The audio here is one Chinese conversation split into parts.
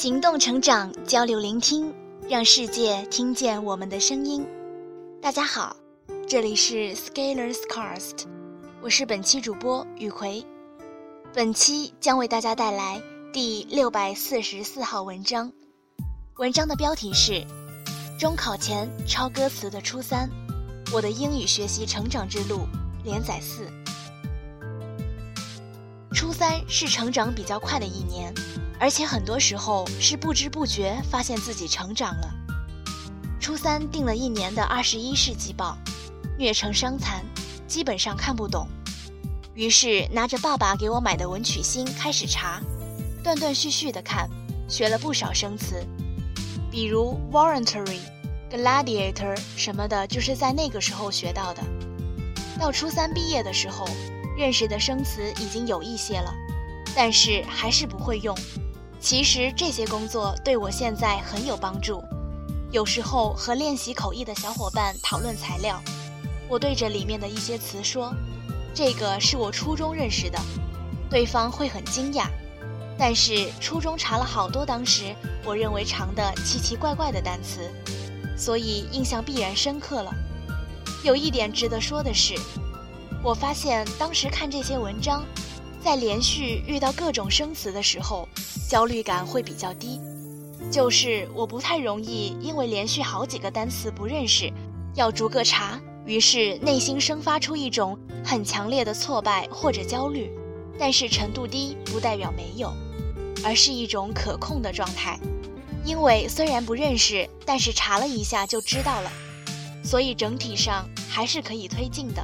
行动成长，交流聆听，让世界听见我们的声音。大家好，这里是 Scalers Cast，我是本期主播雨葵。本期将为大家带来第六百四十四号文章，文章的标题是《中考前抄歌词的初三：我的英语学习成长之路》连载四。初三是成长比较快的一年。而且很多时候是不知不觉发现自己成长了。初三订了一年的《二十一世纪报》，虐成伤残，基本上看不懂。于是拿着爸爸给我买的文曲星开始查，断断续续的看，学了不少生词，比如 voluntary、gladiator 什么的，就是在那个时候学到的。到初三毕业的时候，认识的生词已经有一些了，但是还是不会用。其实这些工作对我现在很有帮助。有时候和练习口译的小伙伴讨论材料，我对着里面的一些词说：“这个是我初中认识的。”对方会很惊讶。但是初中查了好多当时我认为长的奇奇怪怪的单词，所以印象必然深刻了。有一点值得说的是，我发现当时看这些文章。在连续遇到各种生词的时候，焦虑感会比较低。就是我不太容易因为连续好几个单词不认识，要逐个查，于是内心生发出一种很强烈的挫败或者焦虑。但是程度低不代表没有，而是一种可控的状态。因为虽然不认识，但是查了一下就知道了，所以整体上还是可以推进的。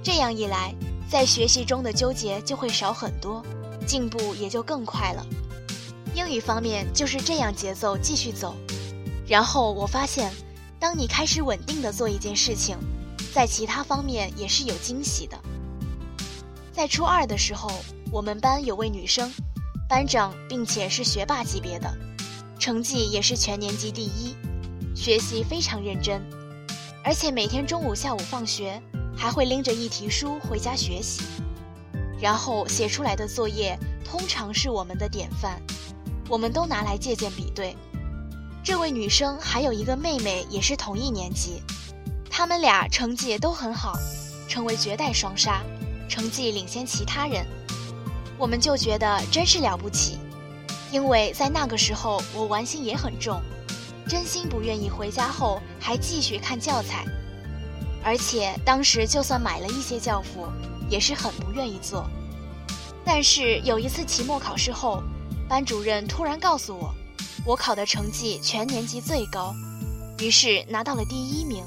这样一来。在学习中的纠结就会少很多，进步也就更快了。英语方面就是这样节奏继续走，然后我发现，当你开始稳定的做一件事情，在其他方面也是有惊喜的。在初二的时候，我们班有位女生，班长并且是学霸级别的，成绩也是全年级第一，学习非常认真，而且每天中午、下午放学。还会拎着一题书回家学习，然后写出来的作业通常是我们的典范，我们都拿来借鉴比对。这位女生还有一个妹妹，也是同一年级，他们俩成绩都很好，成为绝代双杀，成绩领先其他人。我们就觉得真是了不起，因为在那个时候我玩心也很重，真心不愿意回家后还继续看教材。而且当时就算买了一些教辅，也是很不愿意做。但是有一次期末考试后，班主任突然告诉我，我考的成绩全年级最高，于是拿到了第一名。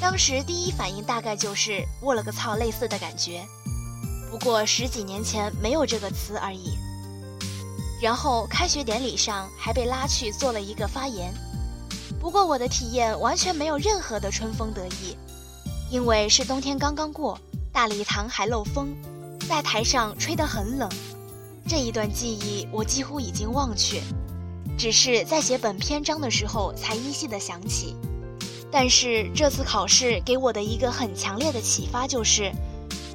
当时第一反应大概就是“我了个操”类似的感觉，不过十几年前没有这个词而已。然后开学典礼上还被拉去做了一个发言。不过我的体验完全没有任何的春风得意，因为是冬天刚刚过，大礼堂还漏风，在台上吹得很冷。这一段记忆我几乎已经忘却，只是在写本篇章的时候才依稀的想起。但是这次考试给我的一个很强烈的启发就是，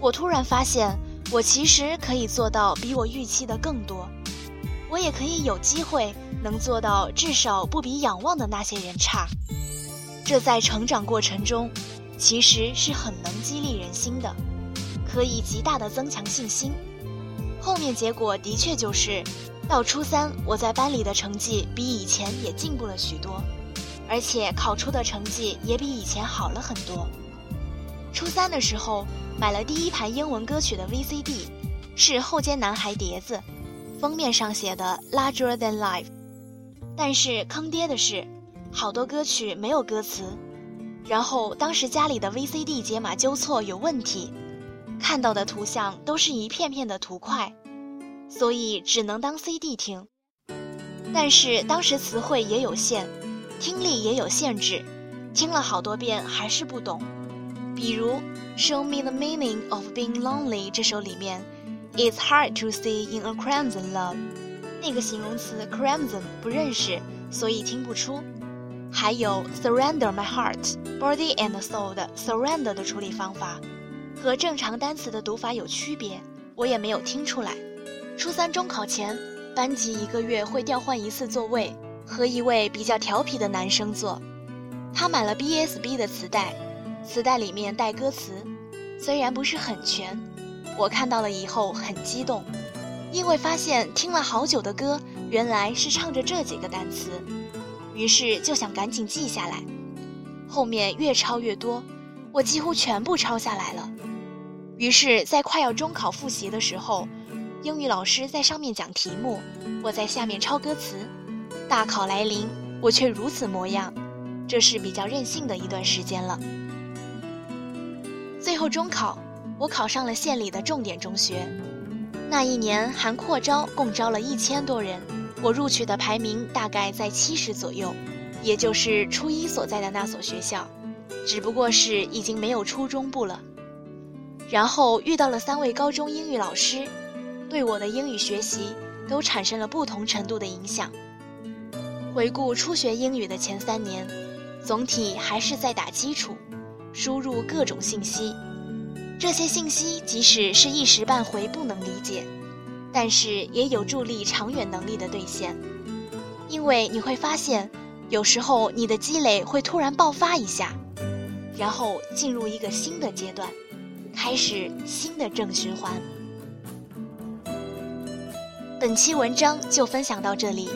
我突然发现我其实可以做到比我预期的更多，我也可以有机会。能做到至少不比仰望的那些人差，这在成长过程中，其实是很能激励人心的，可以极大的增强信心。后面结果的确就是，到初三我在班里的成绩比以前也进步了许多，而且考出的成绩也比以前好了很多。初三的时候买了第一盘英文歌曲的 VCD，是后街男孩碟子，封面上写的 Larger than life。但是坑爹的是，好多歌曲没有歌词，然后当时家里的 VCD 解码纠错有问题，看到的图像都是一片片的图块，所以只能当 CD 听。但是当时词汇也有限，听力也有限制，听了好多遍还是不懂。比如《Show Me the Meaning of Being Lonely》这首里面，It's hard to see in a crimson love。那个形容词 crimson 不认识，所以听不出。还有 surrender my heart, body and soul 的 surrender 的处理方法，和正常单词的读法有区别，我也没有听出来。初三中考前，班级一个月会调换一次座位，和一位比较调皮的男生坐。他买了 BSB 的磁带，磁带里面带歌词，虽然不是很全，我看到了以后很激动，因为发现听了好久的歌原来是唱着这几个单词，于是就想赶紧记下来。后面越抄越多，我几乎全部抄下来了。于是，在快要中考复习的时候，英语老师在上面讲题目，我在下面抄歌词。大考来临，我却如此模样，这是比较任性的一段时间了。最后中考，我考上了县里的重点中学。那一年含扩招，共招了一千多人，我录取的排名大概在七十左右。也就是初一所在的那所学校，只不过是已经没有初中部了。然后遇到了三位高中英语老师，对我的英语学习都产生了不同程度的影响。回顾初学英语的前三年，总体还是在打基础，输入各种信息。这些信息即使是一时半会不能理解，但是也有助力长远能力的兑现，因为你会发现。有时候你的积累会突然爆发一下，然后进入一个新的阶段，开始新的正循环。本期文章就分享到这里，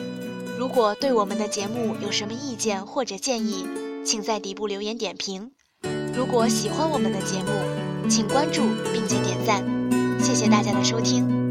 如果对我们的节目有什么意见或者建议，请在底部留言点评。如果喜欢我们的节目，请关注并且点赞，谢谢大家的收听。